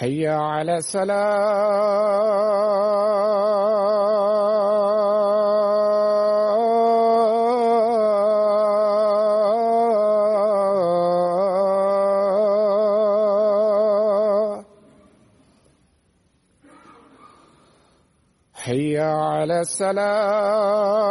حي على الصلاة حي على السلام.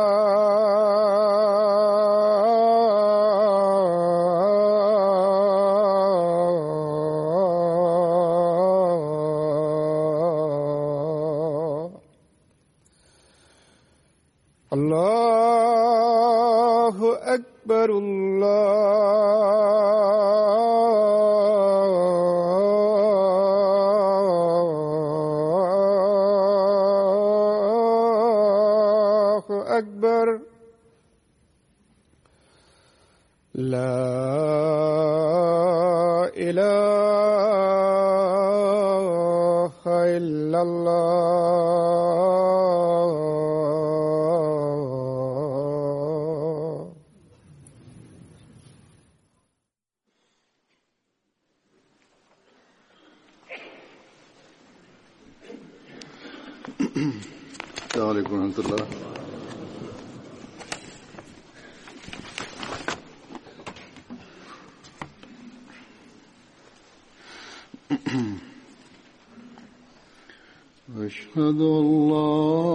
أشهد أن لا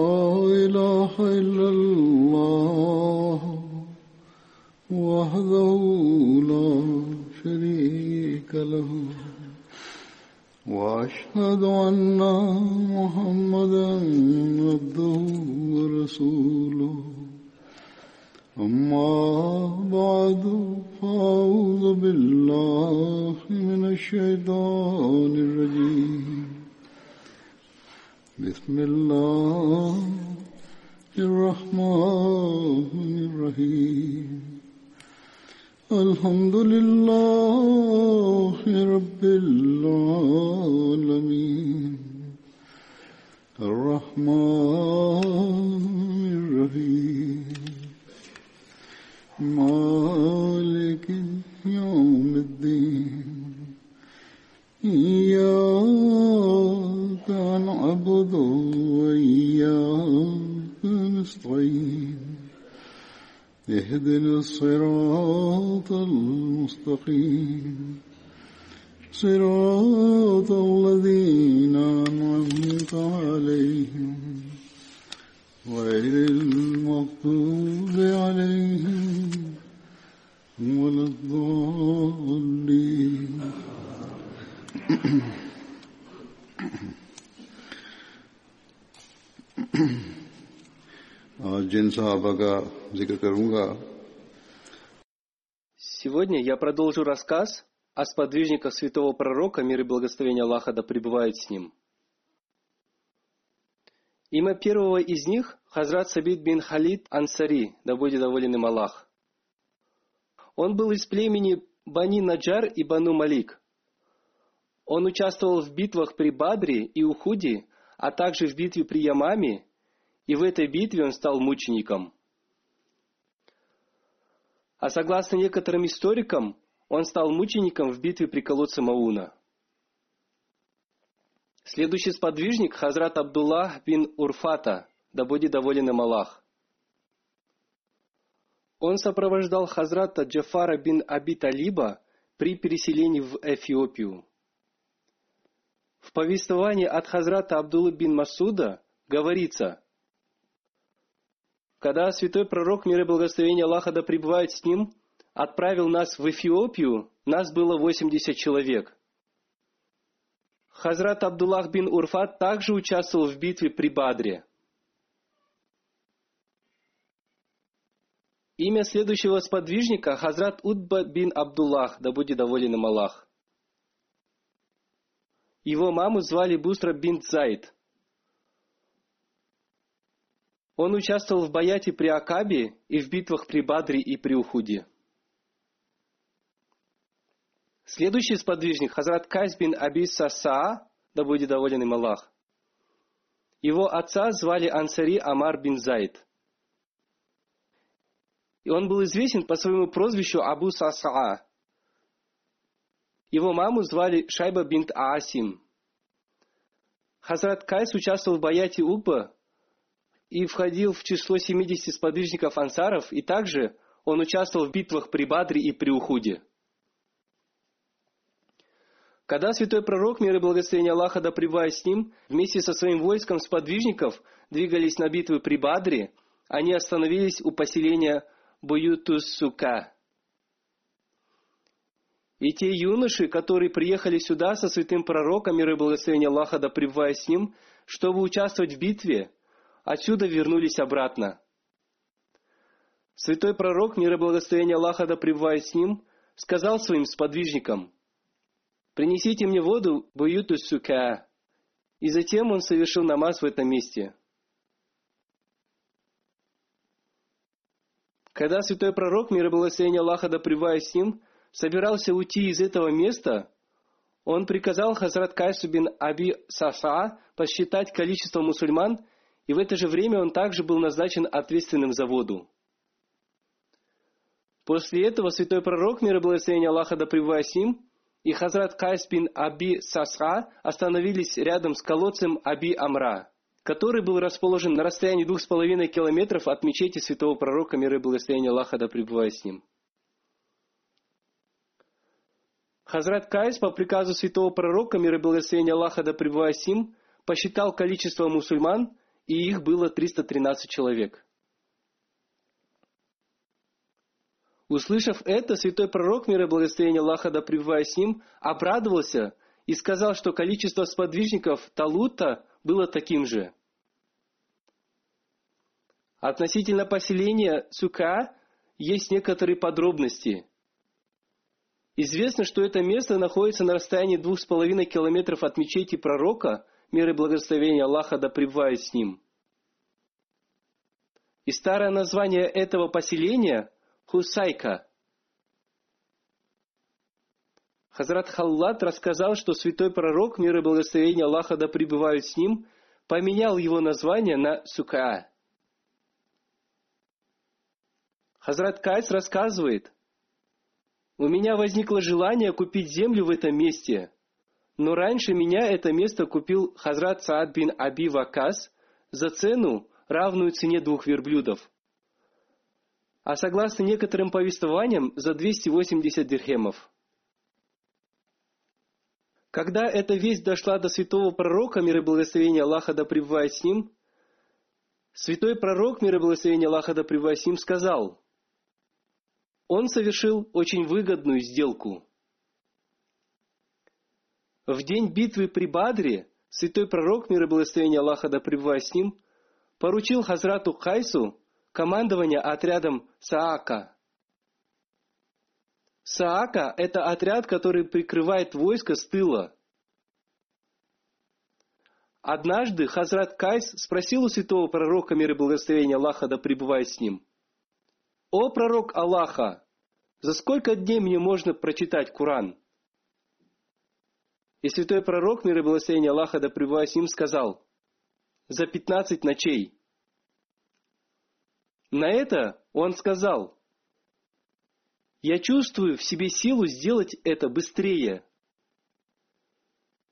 Сегодня я продолжу рассказ о сподвижниках святого пророка, мир и благословение Аллаха да пребывает с ним. Имя первого из них – Хазрат Сабид бин Халид Ансари, да будет доволен им Аллах. Он был из племени Бани Наджар и Бану Малик. Он участвовал в битвах при Бадре и Ухуде, а также в битве при Ямаме, и в этой битве он стал мучеником. А согласно некоторым историкам, он стал мучеником в битве при колодце Мауна. Следующий сподвижник – Хазрат Абдуллах бин Урфата, да будет доволен им Аллах. Он сопровождал Хазрата Джафара бин Аби Талиба при переселении в Эфиопию. В повествовании от Хазрата Абдуллы бин Масуда говорится, когда святой пророк мира и благословения Аллаха да пребывает с ним, отправил нас в Эфиопию, нас было 80 человек. Хазрат Абдуллах бин Урфат также участвовал в битве при Бадре. Имя следующего сподвижника – Хазрат Удба бин Абдуллах, да будет доволен им Аллах. Его маму звали Бустра бин Зайд. Он участвовал в баяте при Акабе и в битвах при Бадре и при Ухуде. Следующий сподвижник – Хазрат Кайс бин Аби Сасаа, да будет доволен им Аллах. Его отца звали Ансари Амар бин Зайд. И он был известен по своему прозвищу Абу Сасаа. Его маму звали Шайба бинт Аасим. Хазрат Кайс участвовал в баяте Уба и входил в число 70 сподвижников ансаров, и также он участвовал в битвах при Бадре и при Ухуде. Когда святой пророк, мир и благословение Аллаха да с ним, вместе со своим войском сподвижников двигались на битвы при Бадре, они остановились у поселения Буютус-Сука. И те юноши, которые приехали сюда со святым пророком, мир и благословение Аллаха да пребывает с ним, чтобы участвовать в битве, отсюда вернулись обратно. Святой пророк, мир и благословение Аллаха да пребывает с ним, сказал своим сподвижникам, «Принесите мне воду буюту сука». И затем он совершил намаз в этом месте. Когда святой пророк, мир и благословение Аллаха да пребывает с ним, собирался уйти из этого места, он приказал Хазрат Кайсу бин Аби Саса посчитать количество мусульман, и в это же время он также был назначен ответственным за воду. После этого святой пророк, мир и благословение Аллаха да с ним, и Хазрат Кайс бин Аби Саса остановились рядом с колодцем Аби Амра, который был расположен на расстоянии двух с половиной километров от мечети святого пророка, мир и благословение Аллаха да с ним. Хазрат Кайс по приказу святого пророка, мир и благословение Аллаха да пребывает с посчитал количество мусульман, и их было 313 человек. Услышав это, святой пророк, мир и благословение Аллаха да пребывает с ним, обрадовался и сказал, что количество сподвижников Талута было таким же. Относительно поселения Сука есть некоторые подробности. Известно, что это место находится на расстоянии двух с половиной километров от мечети пророка, мир и благословение Аллаха да пребывает с ним. И старое название этого поселения – Хусайка. Хазрат Халлат рассказал, что святой пророк, мир и благословение Аллаха да пребывают с ним, поменял его название на Сукаа. Хазрат Кайс рассказывает, «У меня возникло желание купить землю в этом месте, но раньше меня это место купил Хазрат Саад бин Аби Вакас за цену, равную цене двух верблюдов. А согласно некоторым повествованиям, за 280 дирхемов. Когда эта весть дошла до святого пророка, мир и благословение Аллаха да пребывает с ним, святой пророк, мир и благословение Аллаха да пребывает с ним, сказал, он совершил очень выгодную сделку. В день битвы при Бадре святой пророк, мир и благословение Аллаха да пребывает с ним, поручил Хазрату Хайсу командование отрядом Саака. Саака – это отряд, который прикрывает войско с тыла. Однажды Хазрат Кайс спросил у святого пророка, мир и благословение Аллаха да пребывает с ним, «О пророк Аллаха, за сколько дней мне можно прочитать Куран?» И святой пророк, мир и благословение Аллаха да с ним, сказал, «За пятнадцать ночей». На это он сказал, «Я чувствую в себе силу сделать это быстрее».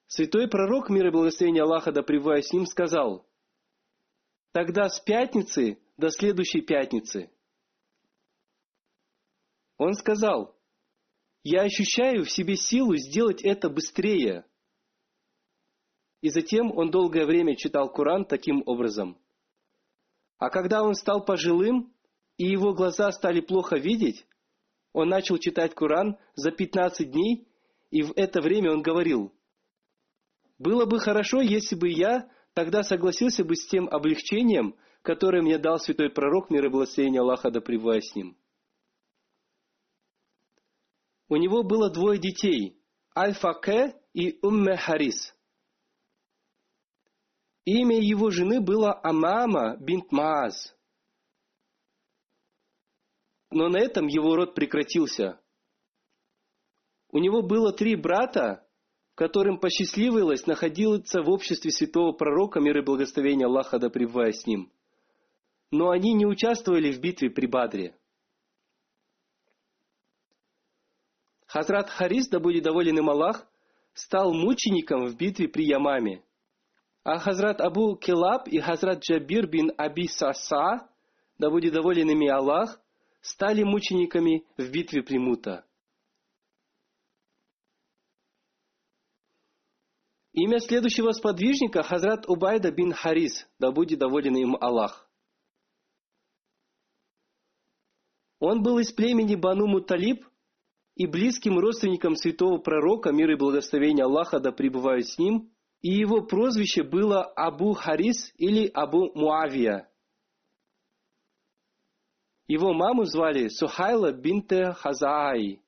Святой пророк, мир и благословение Аллаха да с ним, сказал, «Тогда с пятницы до следующей пятницы». Он сказал, «Я ощущаю в себе силу сделать это быстрее». И затем он долгое время читал Коран таким образом – а когда он стал пожилым, и его глаза стали плохо видеть, он начал читать Коран за 15 дней, и в это время он говорил, «Было бы хорошо, если бы я тогда согласился бы с тем облегчением, которое мне дал святой пророк, мир и благословение Аллаха да с ним». У него было двое детей, Аль-Факе и Умме Харис. Имя его жены было Амама бинт Мааз. Но на этом его род прекратился. У него было три брата, которым посчастливилось находиться в обществе святого пророка, мир и благословения Аллаха да пребывая с ним. Но они не участвовали в битве при Бадре. Хазрат Харис, да будет доволен им Аллах, стал мучеником в битве при Ямаме – а Хазрат Абу Килаб и Хазрат Джабир бин Аби Саса, да будет доволен ими Аллах, стали мучениками в битве при Мута. Имя следующего сподвижника Хазрат Убайда бин Харис, да будет доволен им Аллах. Он был из племени Бану Муталиб и близким родственником святого пророка, мир и благословение Аллаха да пребывают с ним – и его прозвище было Абу Харис или Абу Муавия. Его маму звали Сухайла бинте Хазаи.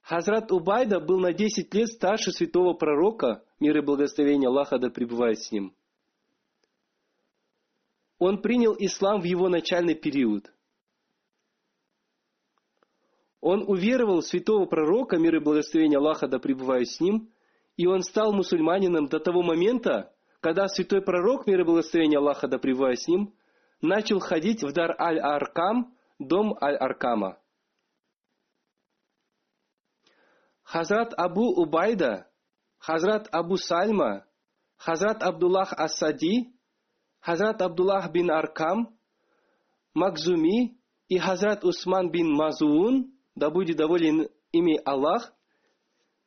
Хазрат Убайда был на 10 лет старше святого пророка, мир и благословение Аллаха да пребывает с ним. Он принял ислам в его начальный период – он уверовал в святого пророка, мир и благословение Аллаха да пребывает с ним, и он стал мусульманином до того момента, когда святой пророк, мир и благословение Аллаха да пребывает с ним, начал ходить в дар Аль-Аркам, дом Аль-Аркама. Хазрат Абу Убайда, Хазрат Абу Сальма, Хазрат Абдуллах Асади, Хазрат Абдуллах бин Аркам, Макзуми и Хазрат Усман бин Мазуун да будет доволен ими Аллах,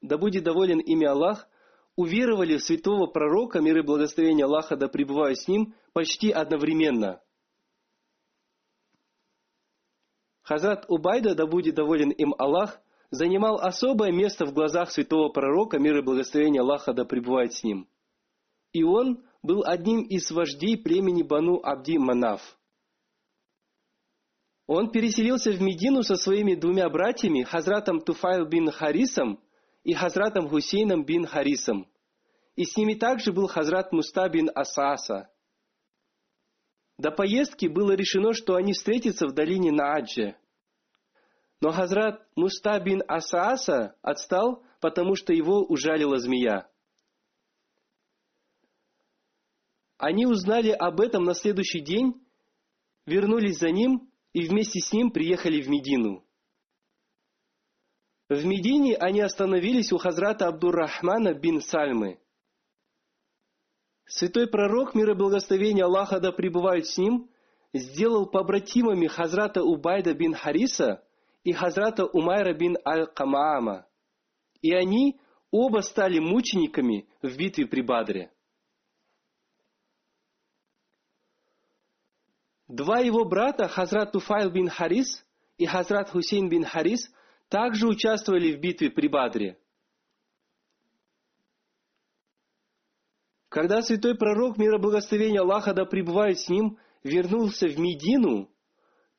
да будет доволен ими Аллах, уверовали в святого пророка, мир и благословение Аллаха, да пребывают с ним, почти одновременно. Хазрат Убайда, да будет доволен им Аллах, занимал особое место в глазах святого пророка, мир и благословение Аллаха, да пребывает с ним. И он был одним из вождей племени Бану Абди Манаф – он переселился в Медину со своими двумя братьями, Хазратом Туфайл бин Харисом и Хазратом Хусейном бин Харисом. И с ними также был Хазрат Муста бин Асаса. До поездки было решено, что они встретятся в долине Наадже. Но Хазрат Муста бин Асааса отстал, потому что его ужалила змея. Они узнали об этом на следующий день, вернулись за ним и вместе с ним приехали в Медину. В Медине они остановились у Хазрата Абдуррахмана бин Сальмы. Святой пророк, мир и благословение Аллаха да пребывают с ним, сделал побратимами Хазрата Убайда бин Хариса и Хазрата Умайра бин Аль-Камаама. И они оба стали мучениками в битве при Бадре. Два его брата, Хазрат Туфайл бин Харис и Хазрат Хусейн бин Харис, также участвовали в битве при Бадре. Когда святой пророк, мира благословения Аллаха да пребывает с ним, вернулся в Медину,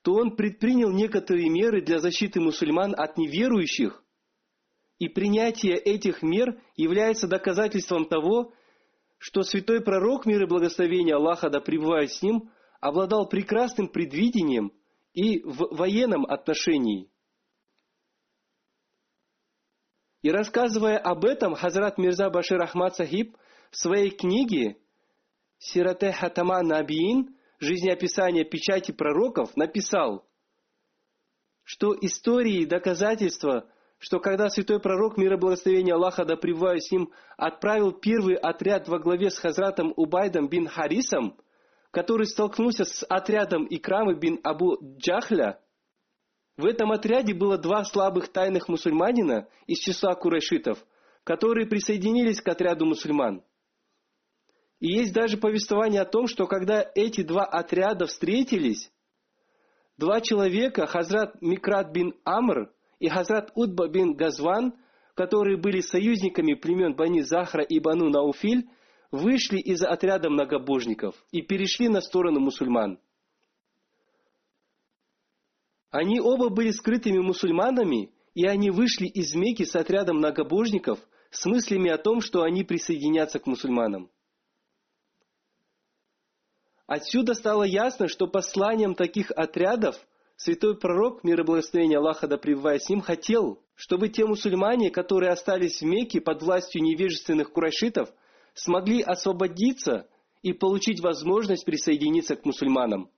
то он предпринял некоторые меры для защиты мусульман от неверующих, и принятие этих мер является доказательством того, что святой пророк, мир и благословение Аллаха да пребывает с ним, обладал прекрасным предвидением и в военном отношении. И рассказывая об этом, Хазрат Мирза Башир Ахмад Сахиб в своей книге Сирате Хатама Набиин жизнеописание печати пророков написал, что истории и доказательства, что когда святой пророк, мир и благословение Аллаха да с ним, отправил первый отряд во главе с Хазратом Убайдом бин Харисом, который столкнулся с отрядом Икрамы бин Абу Джахля, в этом отряде было два слабых тайных мусульманина из числа курайшитов, которые присоединились к отряду мусульман – и есть даже повествование о том, что когда эти два отряда встретились, два человека, Хазрат Микрат бин Амр и Хазрат Удба бин Газван, которые были союзниками племен Бани Захра и Бану Науфиль, вышли из отряда многобожников и перешли на сторону мусульман. Они оба были скрытыми мусульманами, и они вышли из Мекки с отрядом многобожников с мыслями о том, что они присоединятся к мусульманам. Отсюда стало ясно, что посланием таких отрядов святой пророк, мир и благословение Аллаха да с ним, хотел, чтобы те мусульмане, которые остались в Мекке под властью невежественных курайшитов, смогли освободиться и получить возможность присоединиться к мусульманам.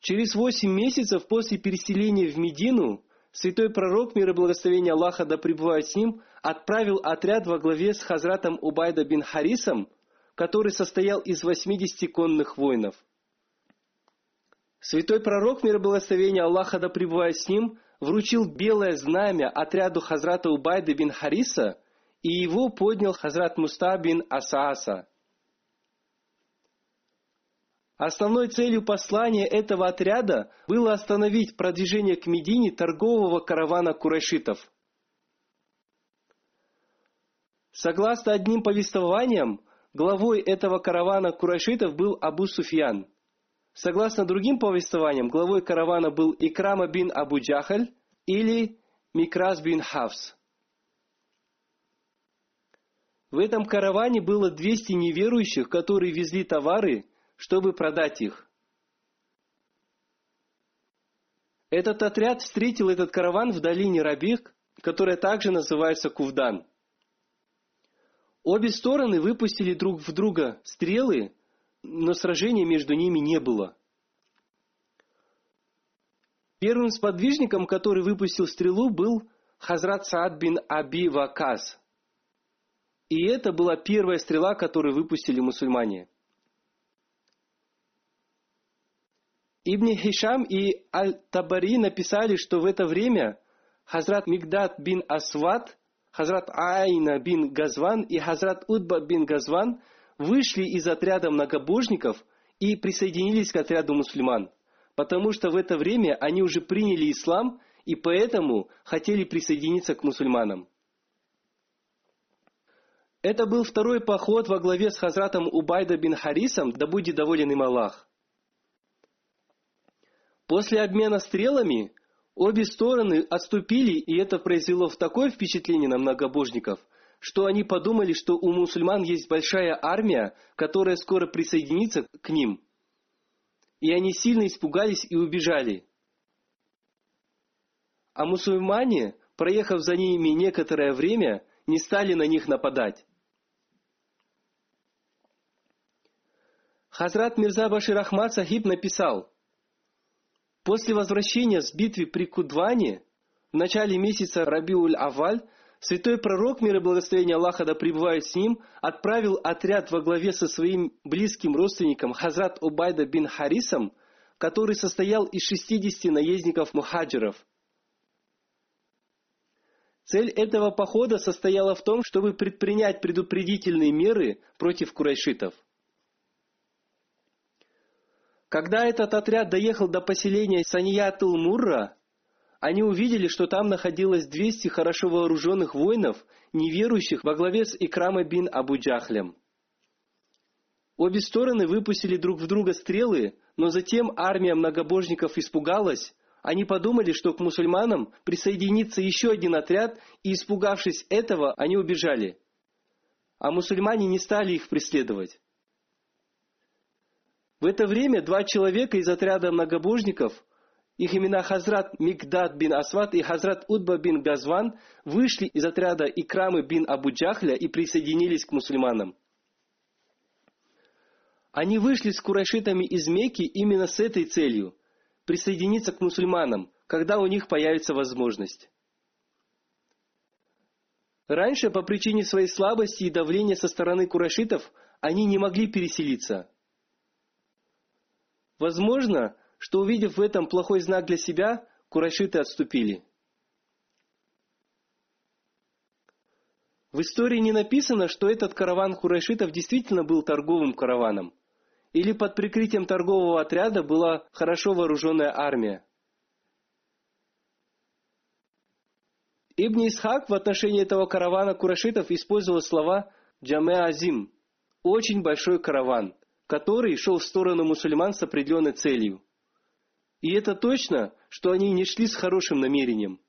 Через восемь месяцев после переселения в Медину святой пророк, мир и благословение Аллаха да с ним, отправил отряд во главе с Хазратом Убайда бин Харисом который состоял из 80 конных воинов. Святой пророк, мир и благословение Аллаха да пребывает с ним, вручил белое знамя отряду Хазрата Убайды бин Хариса, и его поднял Хазрат Муста бин Асааса. Основной целью послания этого отряда было остановить продвижение к Медине торгового каравана курайшитов. Согласно одним повествованиям, главой этого каравана курайшитов был Абу Суфьян. Согласно другим повествованиям, главой каравана был Икрама бин Абу Джахаль или Микрас бин Хавс. В этом караване было 200 неверующих, которые везли товары, чтобы продать их. Этот отряд встретил этот караван в долине Рабих, которая также называется Кувдан – Обе стороны выпустили друг в друга стрелы, но сражения между ними не было. Первым сподвижником, который выпустил стрелу, был Хазрат Саад бин Аби Вакас. И это была первая стрела, которую выпустили мусульмане. Ибн Хишам и Аль-Табари написали, что в это время Хазрат Мигдат бин Асват Хазрат Айна бин Газван и Хазрат Удба бин Газван вышли из отряда многобожников и присоединились к отряду мусульман, потому что в это время они уже приняли ислам и поэтому хотели присоединиться к мусульманам. Это был второй поход во главе с Хазратом Убайда бин Харисом, да будет доволен им Аллах. После обмена стрелами Обе стороны отступили, и это произвело в такое впечатление на многобожников, что они подумали, что у мусульман есть большая армия, которая скоро присоединится к ним. И они сильно испугались и убежали. А мусульмане, проехав за ними некоторое время, не стали на них нападать. Хазрат Мирза Башир Ахмад Сахиб написал – После возвращения с битвы при Кудване в начале месяца Рабиуль-Аваль святой пророк, мир и благословение Аллаха да пребывает с ним, отправил отряд во главе со своим близким родственником Хазрат Убайда бин Харисом, который состоял из 60 наездников мухаджиров. Цель этого похода состояла в том, чтобы предпринять предупредительные меры против курайшитов. Когда этот отряд доехал до поселения Саньятул-Мурра, они увидели, что там находилось 200 хорошо вооруженных воинов, неверующих во главе с Икрама бин Абу Джахлем. Обе стороны выпустили друг в друга стрелы, но затем армия многобожников испугалась. Они подумали, что к мусульманам присоединится еще один отряд, и, испугавшись этого, они убежали. А мусульмане не стали их преследовать. В это время два человека из отряда многобожников, их имена Хазрат Мигдад бин Асват и Хазрат Удба бин Газван, вышли из отряда Ikramы бин Абу Джахля и присоединились к мусульманам. Они вышли с курайшитами из Мекки именно с этой целью – присоединиться к мусульманам, когда у них появится возможность. Раньше, по причине своей слабости и давления со стороны курайшитов, они не могли переселиться – Возможно, что увидев в этом плохой знак для себя, курайшиты отступили. В истории не написано, что этот караван курайшитов действительно был торговым караваном, или под прикрытием торгового отряда была хорошо вооруженная армия. Ибн Исхак в отношении этого каравана курайшитов использовал слова «джаме азим» – очень большой караван – который шел в сторону мусульман с определенной целью. И это точно, что они не шли с хорошим намерением.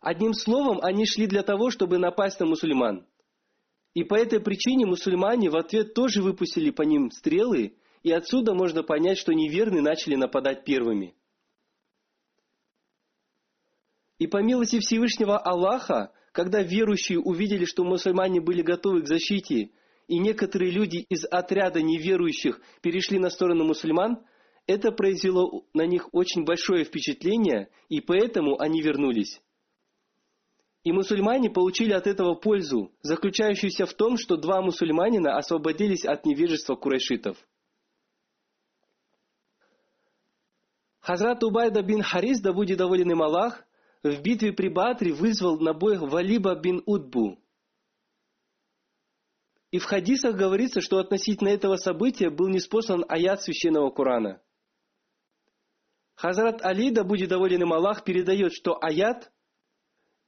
Одним словом, они шли для того, чтобы напасть на мусульман. И по этой причине мусульмане в ответ тоже выпустили по ним стрелы, и отсюда можно понять, что неверные начали нападать первыми. И по милости Всевышнего Аллаха, когда верующие увидели, что мусульмане были готовы к защите и некоторые люди из отряда неверующих перешли на сторону мусульман, это произвело на них очень большое впечатление, и поэтому они вернулись. И мусульмане получили от этого пользу, заключающуюся в том, что два мусульманина освободились от невежества курайшитов. Хазрат Убайда бин Харис, да будет доволен им Аллах, в битве при Батре вызвал на бой Валиба бин Удбу – и в хадисах говорится, что относительно этого события был неспослан аят священного Корана. Хазрат Али, да будет доволен им Аллах, передает, что аят,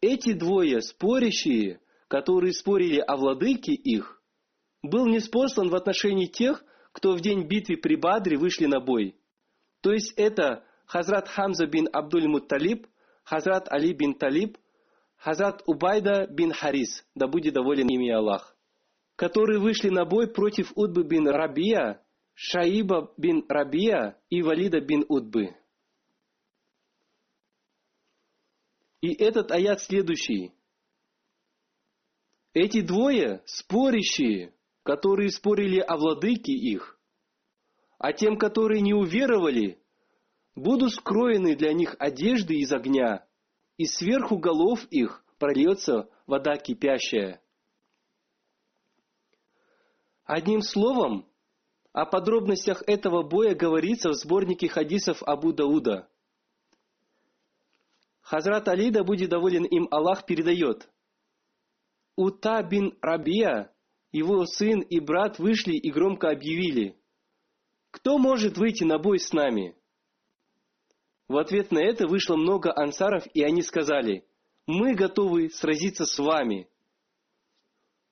эти двое спорящие, которые спорили о владыке их, был неспослан в отношении тех, кто в день битвы при Бадре вышли на бой. То есть это Хазрат Хамза бин Абдуль Мутталиб, Хазрат Али бин Талиб, Хазрат Убайда бин Харис, да будет доволен ими Аллах которые вышли на бой против Удбы бин Рабия, Шаиба бин Рабия и Валида бин Удбы. И этот аят следующий. Эти двое спорящие, которые спорили о владыке их, а тем, которые не уверовали, будут скроены для них одежды из огня, и сверху голов их прольется вода кипящая. Одним словом, о подробностях этого боя говорится в сборнике хадисов Абу Дауда. Хазрат Али, да будет доволен им Аллах, передает. Ута бин Рабия, его сын и брат вышли и громко объявили. Кто может выйти на бой с нами? В ответ на это вышло много ансаров, и они сказали, мы готовы сразиться с вами.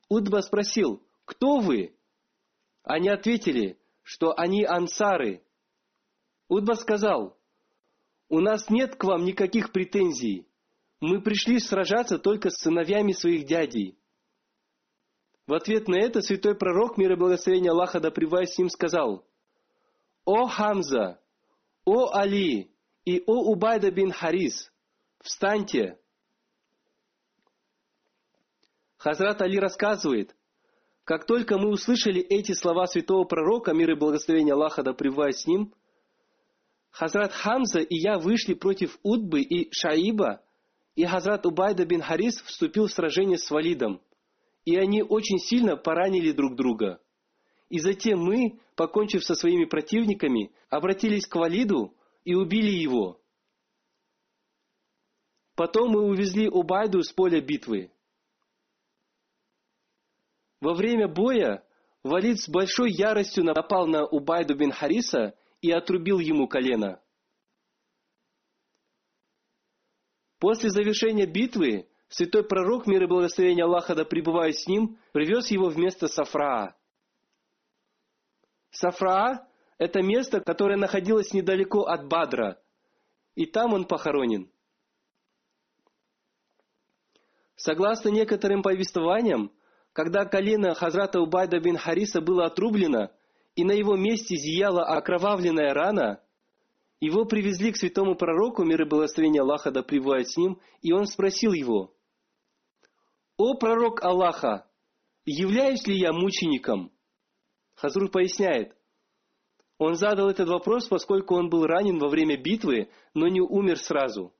Удба спросил, кто вы? Они ответили, что они ансары. Удба сказал, у нас нет к вам никаких претензий. Мы пришли сражаться только с сыновьями своих дядей. В ответ на это святой пророк, мир и благословение Аллаха да с ним, сказал, «О Хамза, о Али и о Убайда бин Харис, встаньте!» Хазрат Али рассказывает, как только мы услышали эти слова святого пророка, мир и благословение Аллаха да с ним, Хазрат Хамза и я вышли против Удбы и Шаиба, и Хазрат Убайда бин Харис вступил в сражение с Валидом, и они очень сильно поранили друг друга. И затем мы, покончив со своими противниками, обратились к Валиду и убили его. Потом мы увезли Убайду с поля битвы. Во время боя Валид с большой яростью напал на Убайду бин Хариса и отрубил ему колено. После завершения битвы святой пророк, мир и благословение Аллаха да пребывает с ним, привез его вместо Сафраа. Сафраа – это место, которое находилось недалеко от Бадра, и там он похоронен. Согласно некоторым повествованиям, когда колено Хазрата Убайда бин Хариса было отрублено, и на его месте зияла окровавленная рана, его привезли к святому пророку, мир и благословение Аллаха да пребывает с ним, и он спросил его, «О пророк Аллаха, являюсь ли я мучеником?» Хазрур поясняет, он задал этот вопрос, поскольку он был ранен во время битвы, но не умер сразу.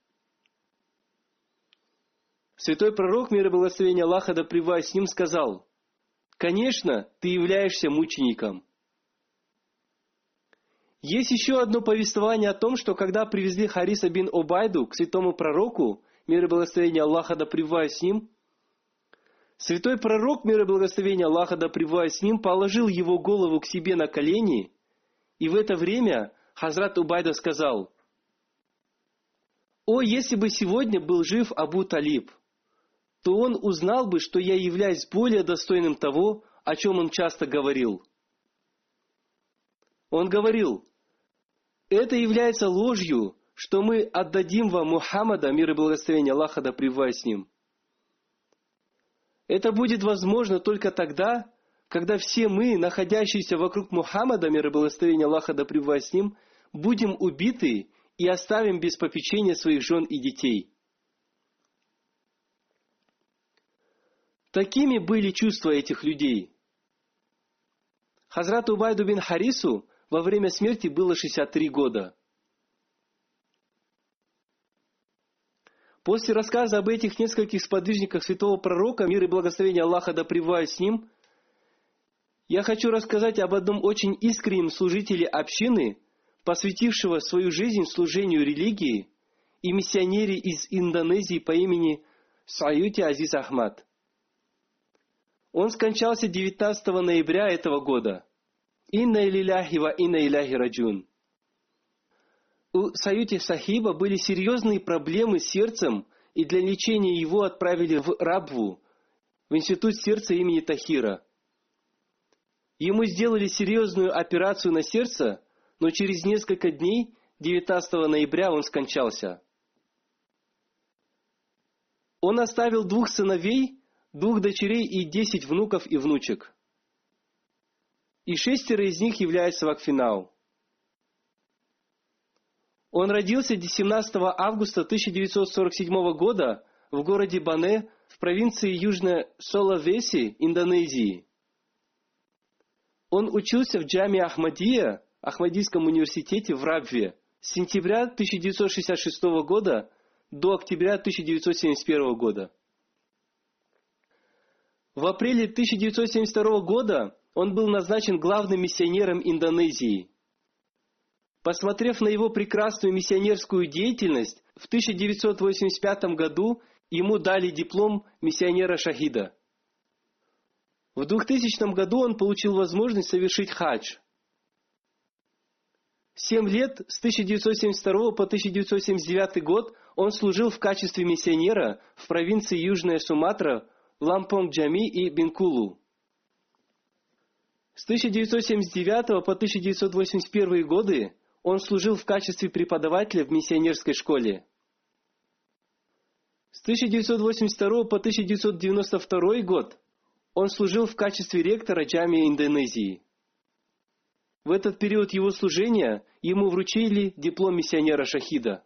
Святой пророк, мир и благословение Аллаха да пребывает с ним, сказал, «Конечно, ты являешься мучеником». Есть еще одно повествование о том, что когда привезли Хариса бин Обайду к святому пророку, мир и благословение Аллаха да пребывает с ним, святой пророк, мир и благословение Аллаха да пребывает с ним, положил его голову к себе на колени, и в это время Хазрат Убайда сказал, «О, если бы сегодня был жив Абу Талиб, то он узнал бы, что я являюсь более достойным того, о чем он часто говорил». Он говорил, это является ложью, что мы отдадим вам Мухаммада, мир и благословение Аллаха да пребывает с ним. Это будет возможно только тогда, когда все мы, находящиеся вокруг Мухаммада, мир и благословение Аллаха да пребывает с ним, будем убиты и оставим без попечения своих жен и детей. Такими были чувства этих людей. Хазрату Убайду бин Харису во время смерти было 63 года. После рассказа об этих нескольких сподвижниках святого пророка, мир и благословение Аллаха да пребывает с ним, я хочу рассказать об одном очень искреннем служителе общины, посвятившего свою жизнь служению религии и миссионере из Индонезии по имени Саюти Азиз Ахмад. Он скончался 19 ноября этого года – Инна илляхи ва инна иляхи раджун. У Саюти Сахиба были серьезные проблемы с сердцем, и для лечения его отправили в Рабву, в институт сердца имени Тахира. Ему сделали серьезную операцию на сердце, но через несколько дней, 19 ноября, он скончался. Он оставил двух сыновей, двух дочерей и десять внуков и внучек и шестеро из них являются вакфинау. Он родился 17 августа 1947 года в городе Бане в провинции Южная Соловеси, Индонезии. Он учился в Джаме Ахмадия, Ахмадийском университете в Рабве с сентября 1966 года до октября 1971 года. В апреле 1972 года он был назначен главным миссионером Индонезии. Посмотрев на его прекрасную миссионерскую деятельность, в 1985 году ему дали диплом миссионера-шахида. В 2000 году он получил возможность совершить хадж. Семь лет, с 1972 по 1979 год, он служил в качестве миссионера в провинции Южная Суматра, Лампонг-Джами и Бенкулу. С 1979 по 1981 годы он служил в качестве преподавателя в миссионерской школе. С 1982 по 1992 год он служил в качестве ректора Джамии Индонезии. В этот период его служения ему вручили диплом миссионера Шахида.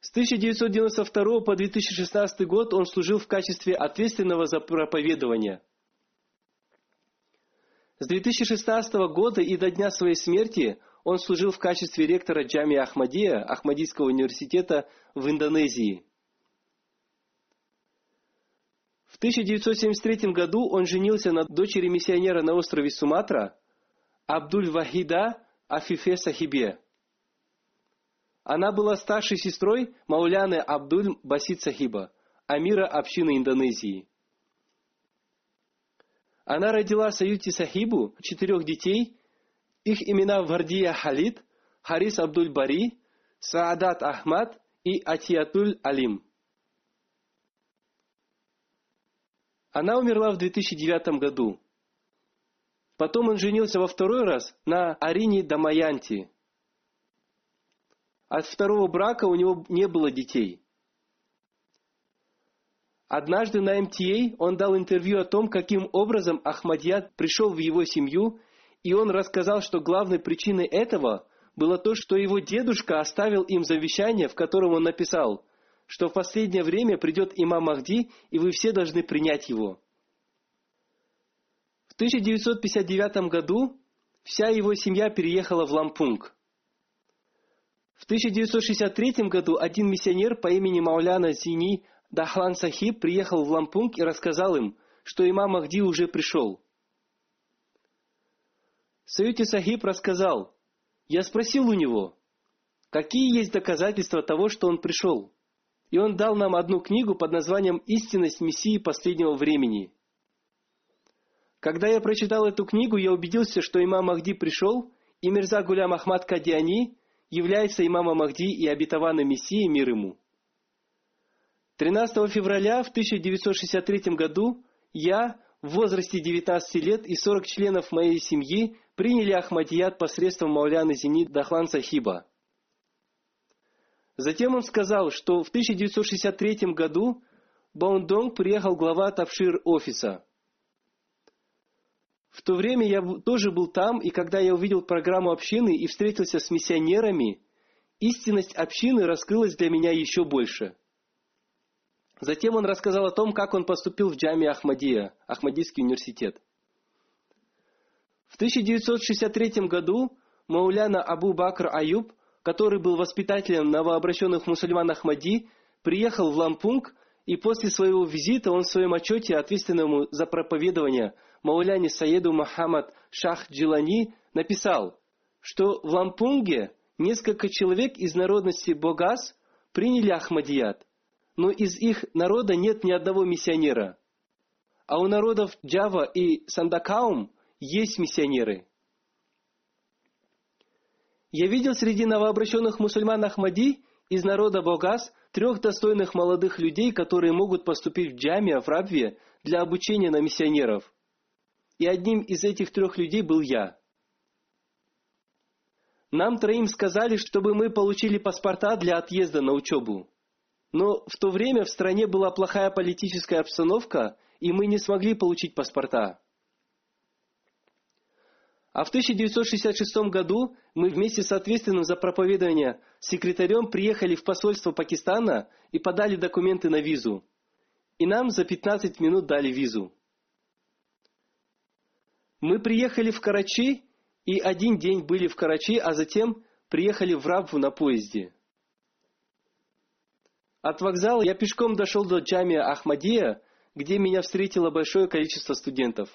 С 1992 по 2016 год он служил в качестве ответственного за проповедование – С 2016 года и до дня своей смерти он служил в качестве ректора Джами Ахмадия Ахмадийского университета в Индонезии. В 1973 году он женился на дочери миссионера на острове Суматра Абдуль Вахида Афифе Сахибе. Она была старшей сестрой Мауляны Абдуль Басид Сахиба, амира общины Индонезии. Она родила Саюти Сахибу четырех детей. Их имена Вардия Халид, Харис Абдуль Бари, Саадат Ахмад и Атиятуль Алим. Она умерла в 2009 году. Потом он женился во второй раз на Арине Дамаянти. От второго брака у него не было детей. Однажды на МТА он дал интервью о том, каким образом Ахмадьяд пришел в его семью, и он рассказал, что главной причиной этого было то, что его дедушка оставил им завещание, в котором он написал, что в последнее время придет имам Махди, и вы все должны принять его. В 1959 году вся его семья переехала в Лампунг. В 1963 году один миссионер по имени Мауляна Зини Дахлан Сахиб приехал в Лампунг и рассказал им, что имам Махди уже пришел. Саюти Сахиб рассказал, я спросил у него, какие есть доказательства того, что он пришел. И он дал нам одну книгу под названием «Истинность Мессии последнего времени». Когда я прочитал эту книгу, я убедился, что имам Махди пришел, и Мирза Гулям Ахмад Кадиани является имамом Махди и обетованным Мессией мир ему. 13 февраля в 1963 году я в возрасте 19 лет и 40 членов моей семьи приняли Ахмадият посредством Мауляны Зенит Дахлан Сахиба. Затем он сказал, что в 1963 году Баундонг приехал глава Тавшир офиса – в то время я тоже был там, и когда я увидел программу общины и встретился с миссионерами, истинность общины раскрылась для меня еще больше. Затем он рассказал о том, как он поступил в Джами Ахмадия, Ахмадийский университет. В 1963 году Мауляна Абу Бакр Аюб, который был воспитателем новообращенных мусульман Ахмади, приехал в Лампунг, и после своего визита он в своем отчете, ответственному за проповедование, Мауляне Саеду Мухаммад Шах Джилани написал, что в Лампунге несколько человек из народности Богас приняли Ахмадият, но из их народа нет ни одного миссионера. А у народов Джава и Сандакаум есть миссионеры. Я видел среди новообращенных мусульман Ахмади из народа Богас трех достойных молодых людей, которые могут поступить в джамия в Рабве для обучения на миссионеров и одним из этих трех людей был я. Нам троим сказали, чтобы мы получили паспорта для отъезда на учебу. Но в то время в стране была плохая политическая обстановка, и мы не смогли получить паспорта. А в 1966 году мы вместе с ответственным за проповедование секретарем приехали в посольство Пакистана и подали документы на визу. И нам за 15 минут дали визу. Мы приехали в Карачи и один день были в Карачи, а затем приехали в Рабву на поезде. От вокзала я пешком дошел до Джамия Ахмадия, где меня встретило большое количество студентов.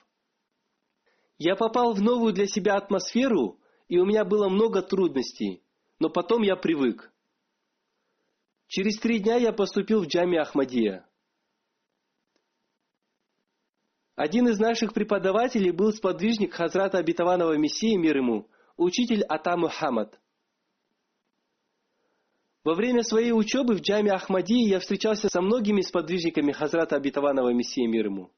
Я попал в новую для себя атмосферу, и у меня было много трудностей, но потом я привык. Через три дня я поступил в Джамия Ахмадия. Один из наших преподавателей был сподвижник Хазрата Обетованного Мессии мир ему, учитель Ата Мухаммад. Во время своей учебы в джаме Ахмадии я встречался со многими сподвижниками Хазрата Обетованного Мессии мир ему.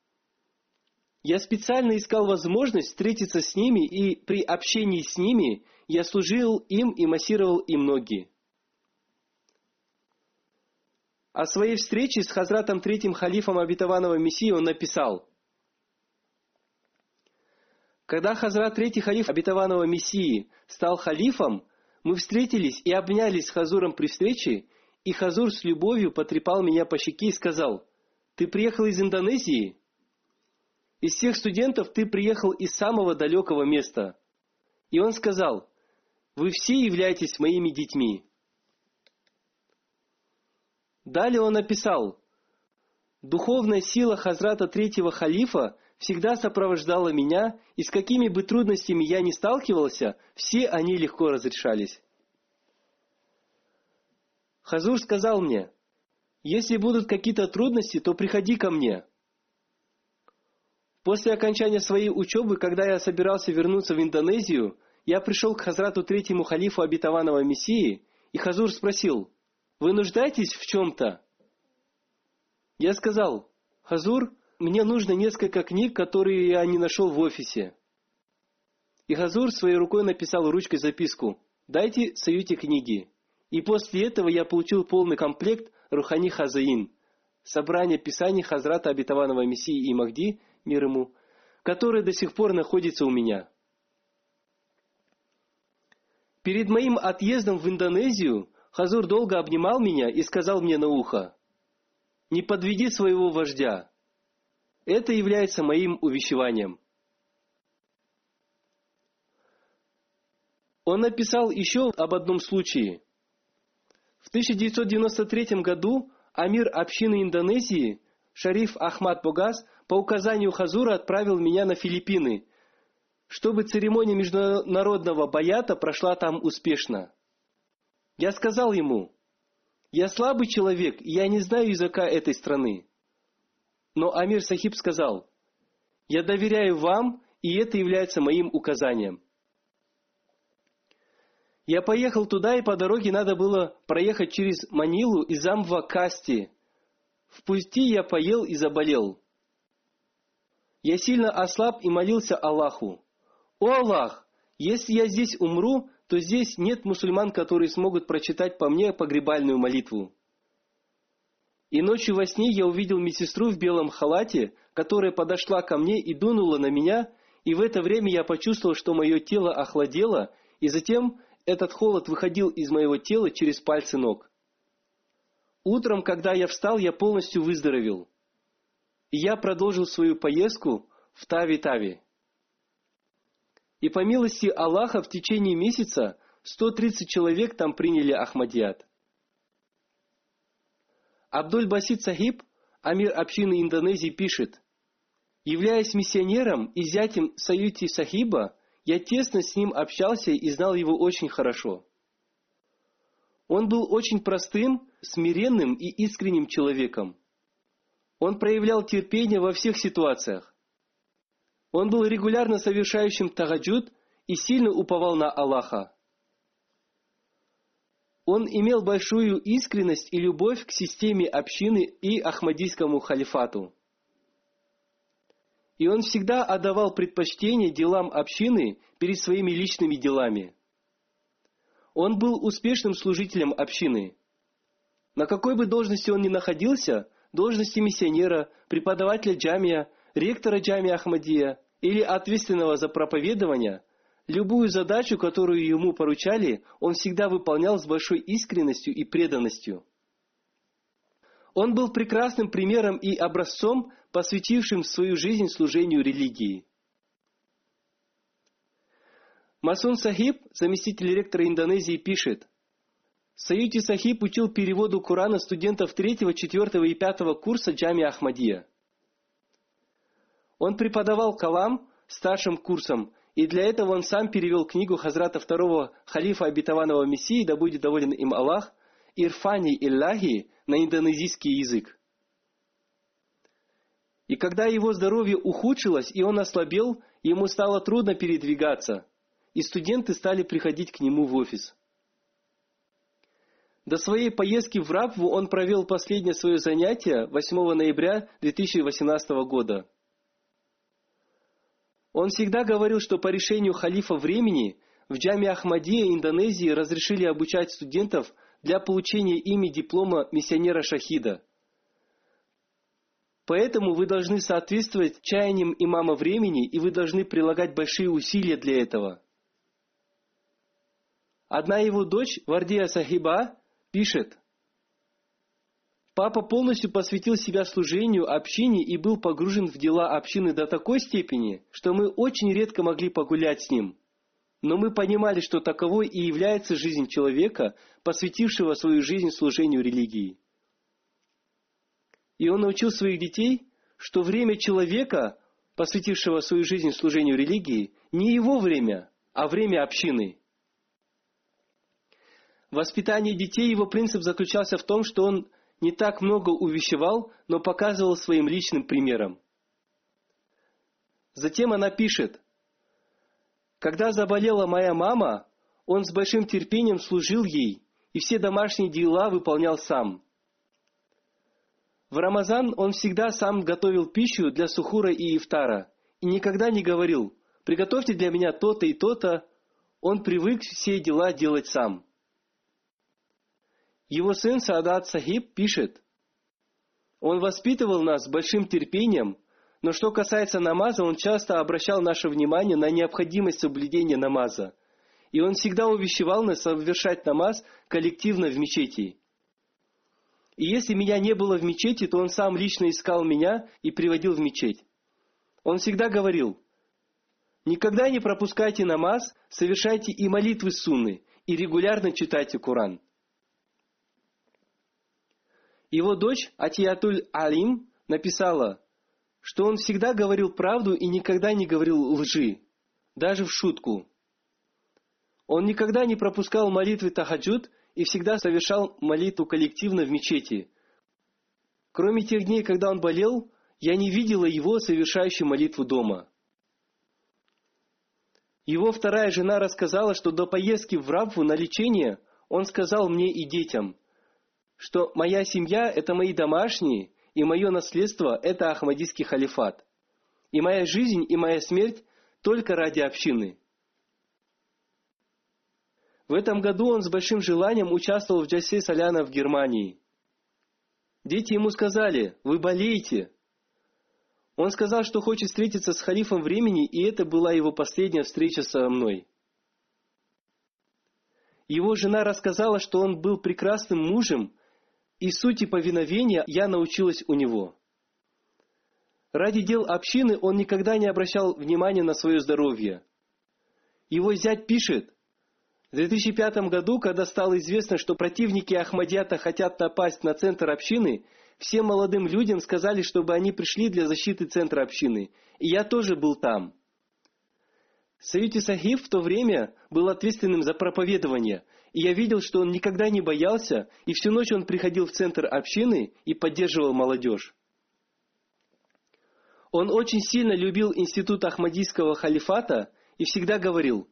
Я специально искал возможность встретиться с ними, и при общении с ними я служил им и массировал им ноги. О своей встрече с Хазратом Третьим Халифом Обетованного Мессии он написал – когда Хазрат Третий Халиф обетованного Мессии стал халифом, мы встретились и обнялись с Хазуром при встрече, и Хазур с любовью потрепал меня по щеке и сказал, «Ты приехал из Индонезии?» из всех студентов ты приехал из самого далекого места. И он сказал, вы все являетесь моими детьми. Далее он написал, духовная сила Хазрата Третьего Халифа всегда сопровождала меня, и с какими бы трудностями я ни сталкивался, все они легко разрешались. Хазур сказал мне, если будут какие-то трудности, то приходи ко мне. После окончания своей учебы, когда я собирался вернуться в Индонезию, я пришел к Хазрату Третьему Халифу Обетованного Мессии, и Хазур спросил, «Вы нуждаетесь в чем-то?» Я сказал, «Хазур, мне нужно несколько книг, которые я не нашел в офисе». И Хазур своей рукой написал ручкой записку, «Дайте Саюте книги». И после этого я получил полный комплект Рухани Хазаин, собрание писаний Хазрата Обетованного Мессии и Махди, мир ему, которое до сих пор находится у меня. Перед моим отъездом в Индонезию Хазур долго обнимал меня и сказал мне на ухо, «Не подведи своего вождя. Это является моим увещеванием». Он написал еще об одном случае. В 1993 году Амир общины Индонезии Шариф Ахмад Бугас по указанию Хазура отправил меня на Филиппины, чтобы церемония международного баята прошла там успешно. Я сказал ему, я слабый человек, и я не знаю языка этой страны. Но Амир Сахиб сказал, я доверяю вам, и это является моим указанием. Я поехал туда, и по дороге надо было проехать через Манилу и Замва Касти. В пути я поел и заболел. Я сильно ослаб и молился Аллаху. «О Аллах, если я здесь умру, то здесь нет мусульман, которые смогут прочитать по мне погребальную молитву». И ночью во сне я увидел медсестру в белом халате, которая подошла ко мне и дунула на меня, и в это время я почувствовал, что мое тело охладело, и затем этот холод выходил из моего тела через пальцы ног. Утром, когда я встал, я полностью выздоровел. И я продолжил свою поездку в Тави-Тави. И по милости Аллаха в течение месяца 130 человек там приняли Ахмадият. Абдуль Басид Сахиб, амир общины Индонезии, пишет, «Являясь миссионером и зятем Саюти Сахиба, я тесно с ним общался и знал его очень хорошо. Он был очень простым, смиренным и искренним человеком. Он проявлял терпение во всех ситуациях. Он был регулярно совершающим тагаджуд и сильно уповал на Аллаха. Он имел большую искренность и любовь к системе общины и Ахмадийскому халифату и он всегда отдавал предпочтение делам общины перед своими личными делами. Он был успешным служителем общины. На какой бы должности он ни находился, должности миссионера, преподавателя джамия, ректора джамия Ахмадия или ответственного за проповедование, любую задачу, которую ему поручали, он всегда выполнял с большой искренностью и преданностью – он был прекрасным примером и образцом, посвятившим свою жизнь служению религии. Масун Сахиб, заместитель ректора Индонезии, пишет, Саюти Сахиб учил переводу Корана студентов 3, 4 и 5 курса Джами Ахмадия. Он преподавал калам старшим курсом, и для этого он сам перевел книгу Хазрата второго халифа обетованного Мессии, да будет доволен им Аллах, Ирфани Илляхи на индонезийский язык. И когда его здоровье ухудшилось и он ослабел, ему стало трудно передвигаться, и студенты стали приходить к нему в офис. До своей поездки в Рабву он провел последнее свое занятие 8 ноября 2018 года. Он всегда говорил, что по решению халифа времени в Джаме Ахмадия Индонезии разрешили обучать студентов для получения ими диплома миссионера-шахида. Поэтому вы должны соответствовать чаяниям имама времени, и вы должны прилагать большие усилия для этого. Одна его дочь, Вардия Сахиба, пишет, Папа полностью посвятил себя служению общине и был погружен в дела общины до такой степени, что мы очень редко могли погулять с ним. Но мы понимали, что таковой и является жизнь человека, посвятившего свою жизнь служению религии. И он научил своих детей, что время человека, посвятившего свою жизнь служению религии, не его время, а время общины. Воспитание детей, его принцип заключался в том, что он не так много увещевал, но показывал своим личным примером. Затем она пишет, «Когда заболела моя мама, он с большим терпением служил ей и все домашние дела выполнял сам. В Рамазан он всегда сам готовил пищу для сухура и ифтара и никогда не говорил «приготовьте для меня то-то и то-то», он привык все дела делать сам. Его сын Саадат Сахиб пишет, «Он воспитывал нас с большим терпением, но что касается намаза, он часто обращал наше внимание на необходимость соблюдения намаза. И он всегда увещевал нас совершать намаз коллективно в мечети. И если меня не было в мечети, то он сам лично искал меня и приводил в мечеть. Он всегда говорил, никогда не пропускайте намаз, совершайте и молитвы сунны, и регулярно читайте Коран. Его дочь Атиятуль Алим написала, что он всегда говорил правду и никогда не говорил лжи, даже в шутку. Он никогда не пропускал молитвы Тахаджуд и всегда совершал молитву коллективно в мечети. Кроме тех дней, когда он болел, я не видела его совершающим молитву дома. Его вторая жена рассказала, что до поездки в Рабву на лечение он сказал мне и детям, что моя семья – это мои домашние, и мое наследство – это Ахмадийский халифат. И моя жизнь и моя смерть только ради общины. В этом году он с большим желанием участвовал в Джасе Соляна в Германии. Дети ему сказали, вы болеете. Он сказал, что хочет встретиться с халифом времени, и это была его последняя встреча со мной. Его жена рассказала, что он был прекрасным мужем, и сути повиновения я научилась у него. Ради дел общины он никогда не обращал внимания на свое здоровье. Его зять пишет, в 2005 году, когда стало известно, что противники Ахмадията хотят напасть на центр общины, всем молодым людям сказали, чтобы они пришли для защиты центра общины. И я тоже был там. Саюти Сахиб в то время был ответственным за проповедование – и я видел, что он никогда не боялся, и всю ночь он приходил в центр общины и поддерживал молодежь. Он очень сильно любил институт Ахмадийского халифата и всегда говорил,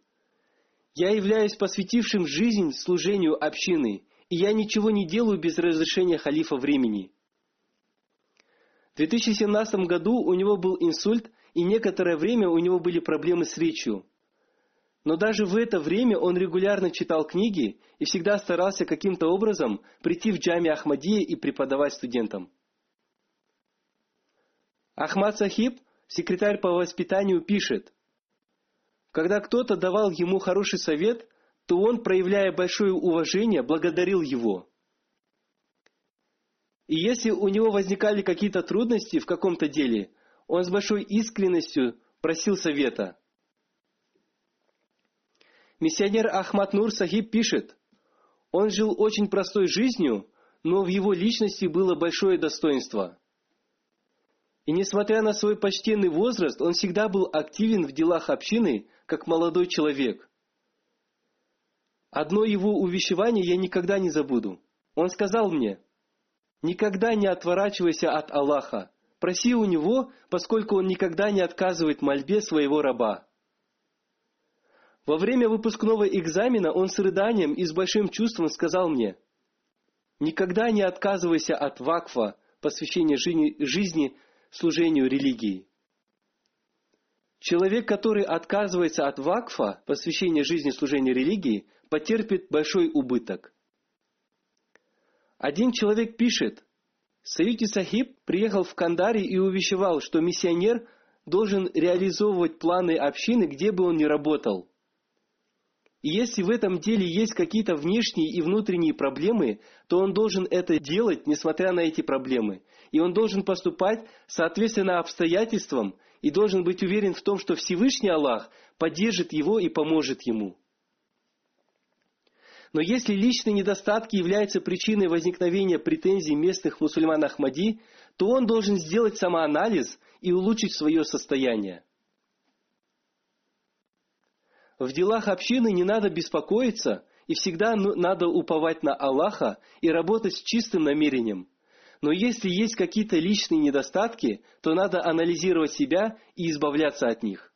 «Я являюсь посвятившим жизнь служению общины, и я ничего не делаю без разрешения халифа времени». В 2017 году у него был инсульт, и некоторое время у него были проблемы с речью – но даже в это время он регулярно читал книги и всегда старался каким-то образом прийти в джами Ахмадия и преподавать студентам. Ахмад Сахиб, секретарь по воспитанию, пишет, когда кто-то давал ему хороший совет, то он, проявляя большое уважение, благодарил его. И если у него возникали какие-то трудности в каком-то деле, он с большой искренностью просил совета – Миссионер Ахмад Нур Сахиб пишет, он жил очень простой жизнью, но в его личности было большое достоинство. И несмотря на свой почтенный возраст, он всегда был активен в делах общины, как молодой человек. Одно его увещевание я никогда не забуду. Он сказал мне, «Никогда не отворачивайся от Аллаха. Проси у Него, поскольку Он никогда не отказывает мольбе своего раба». Во время выпускного экзамена он с рыданием и с большим чувством сказал мне, «Никогда не отказывайся от вакфа, посвящения жизни, жизни служению религии». Человек, который отказывается от вакфа, посвящения жизни служению религии, потерпит большой убыток. Один человек пишет, Саюти Сахиб приехал в Кандари и увещевал, что миссионер должен реализовывать планы общины, где бы он ни работал. И если в этом деле есть какие-то внешние и внутренние проблемы, то он должен это делать, несмотря на эти проблемы. И он должен поступать соответственно обстоятельствам и должен быть уверен в том, что Всевышний Аллах поддержит его и поможет ему. Но если личные недостатки являются причиной возникновения претензий местных мусульман Ахмади, то он должен сделать самоанализ и улучшить свое состояние. В делах общины не надо беспокоиться, и всегда надо уповать на Аллаха и работать с чистым намерением. Но если есть какие-то личные недостатки, то надо анализировать себя и избавляться от них.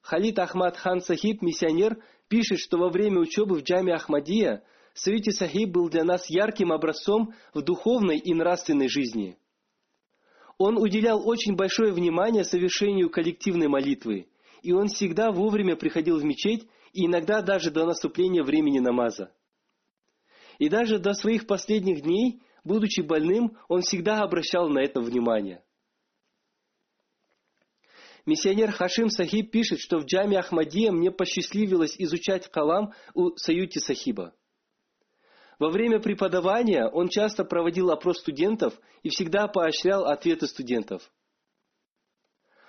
Халид Ахмад Хан Сахиб, миссионер, пишет, что во время учебы в джаме Ахмадия Саюти Сахиб был для нас ярким образцом в духовной и нравственной жизни. Он уделял очень большое внимание совершению коллективной молитвы, и он всегда вовремя приходил в мечеть и иногда даже до наступления времени намаза. И даже до своих последних дней, будучи больным, он всегда обращал на это внимание. Миссионер Хашим Сахиб пишет, что в джаме Ахмадия мне посчастливилось изучать калам у Саюти Сахиба. Во время преподавания он часто проводил опрос студентов и всегда поощрял ответы студентов.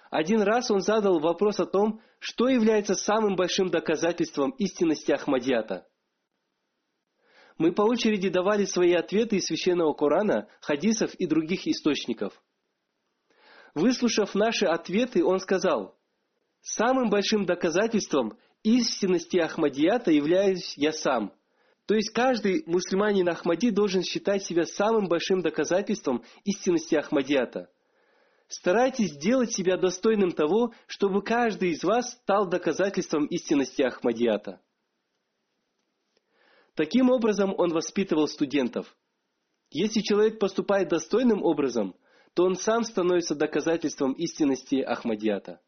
Один раз он задал вопрос о том, что является самым большим доказательством истинности Ахмадията. Мы по очереди давали свои ответы из священного Корана, хадисов и других источников – Выслушав наши ответы, он сказал, «Самым большим доказательством истинности Ахмадията являюсь я сам». То есть каждый мусульманин Ахмади должен считать себя самым большим доказательством истинности Ахмадията. Старайтесь сделать себя достойным того, чтобы каждый из вас стал доказательством истинности Ахмадията. Таким образом он воспитывал студентов. Если человек поступает достойным образом – то он сам становится доказательством истинности Ахмадията.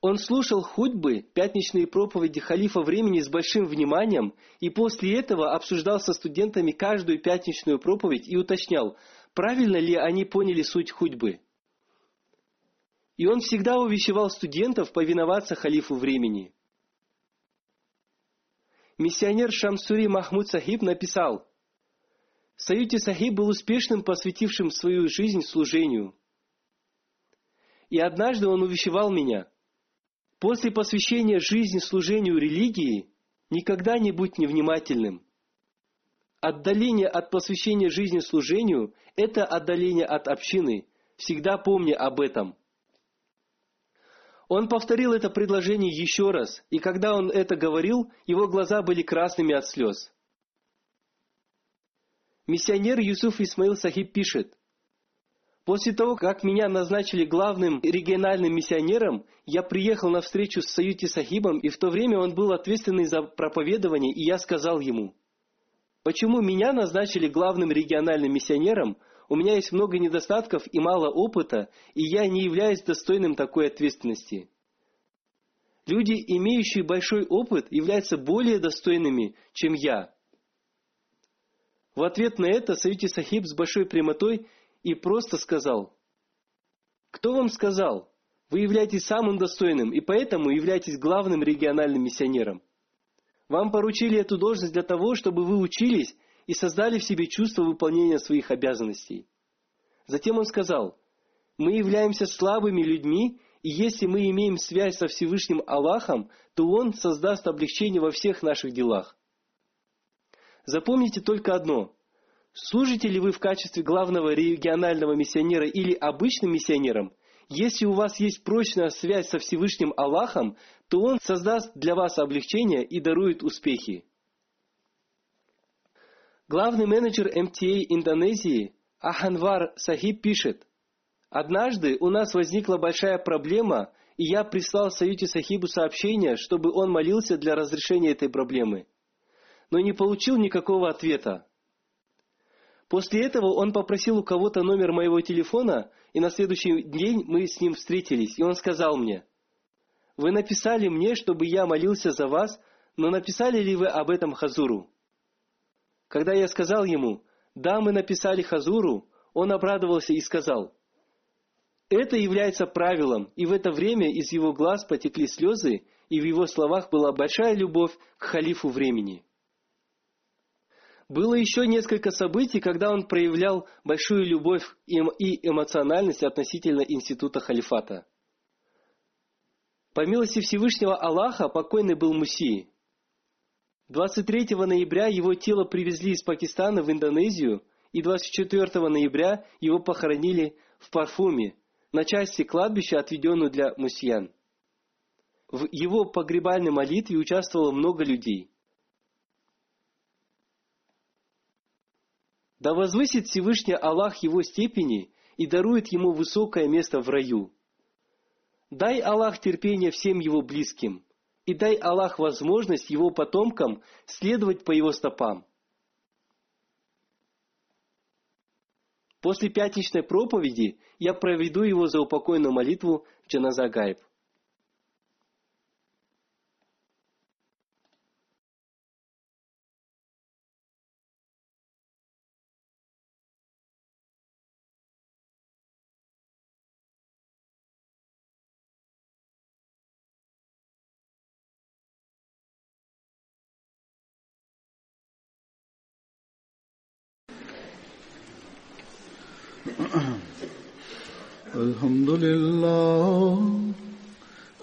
Он слушал худьбы, пятничные проповеди халифа времени с большим вниманием и после этого обсуждал со студентами каждую пятничную проповедь и уточнял, правильно ли они поняли суть худьбы. И он всегда увещевал студентов повиноваться халифу времени. Миссионер Шамсури Махмуд Сахиб написал – Саюти Сахиб был успешным, посвятившим свою жизнь служению. И однажды он увещевал меня. После посвящения жизни служению религии никогда не будь невнимательным. Отдаление от посвящения жизни служению – это отдаление от общины. Всегда помни об этом. Он повторил это предложение еще раз, и когда он это говорил, его глаза были красными от слез. Миссионер Юсуф Исмаил Сахиб пишет, После того, как меня назначили главным региональным миссионером, я приехал на встречу с Саюти Сахибом, и в то время он был ответственный за проповедование, и я сказал ему, «Почему меня назначили главным региональным миссионером? У меня есть много недостатков и мало опыта, и я не являюсь достойным такой ответственности». Люди, имеющие большой опыт, являются более достойными, чем я. В ответ на это Савити Сахиб с большой прямотой и просто сказал, «Кто вам сказал? Вы являетесь самым достойным и поэтому являетесь главным региональным миссионером. Вам поручили эту должность для того, чтобы вы учились и создали в себе чувство выполнения своих обязанностей». Затем он сказал, «Мы являемся слабыми людьми, и если мы имеем связь со Всевышним Аллахом, то Он создаст облегчение во всех наших делах. Запомните только одно. Служите ли вы в качестве главного регионального миссионера или обычным миссионером, если у вас есть прочная связь со Всевышним Аллахом, то Он создаст для вас облегчение и дарует успехи. Главный менеджер МТА Индонезии Аханвар Сахиб пишет, «Однажды у нас возникла большая проблема, и я прислал Саюте Сахибу сообщение, чтобы он молился для разрешения этой проблемы но не получил никакого ответа. После этого он попросил у кого-то номер моего телефона, и на следующий день мы с ним встретились, и он сказал мне, «Вы написали мне, чтобы я молился за вас, но написали ли вы об этом Хазуру?» Когда я сказал ему, «Да, мы написали Хазуру», он обрадовался и сказал, Это является правилом, и в это время из его глаз потекли слезы, и в его словах была большая любовь к халифу времени. Было еще несколько событий, когда он проявлял большую любовь и эмоциональность относительно института халифата. По милости Всевышнего Аллаха покойный был Муси. 23 ноября его тело привезли из Пакистана в Индонезию, и 24 ноября его похоронили в Парфуме, на части кладбища, отведенную для мусьян. В его погребальной молитве участвовало много людей. Да возвысит Всевышний Аллах его степени и дарует ему высокое место в раю. Дай Аллах терпение всем его близким, и дай Аллах возможность его потомкам следовать по его стопам. После пятничной проповеди я проведу его за упокойную молитву Джаназа Гайб.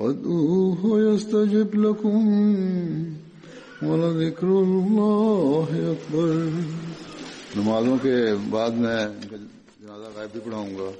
وادعوه يستجب لكم ولذكر الله أكبر. نمازوں کے بعد میں جنازہ غائب بھی پڑھاؤں گا۔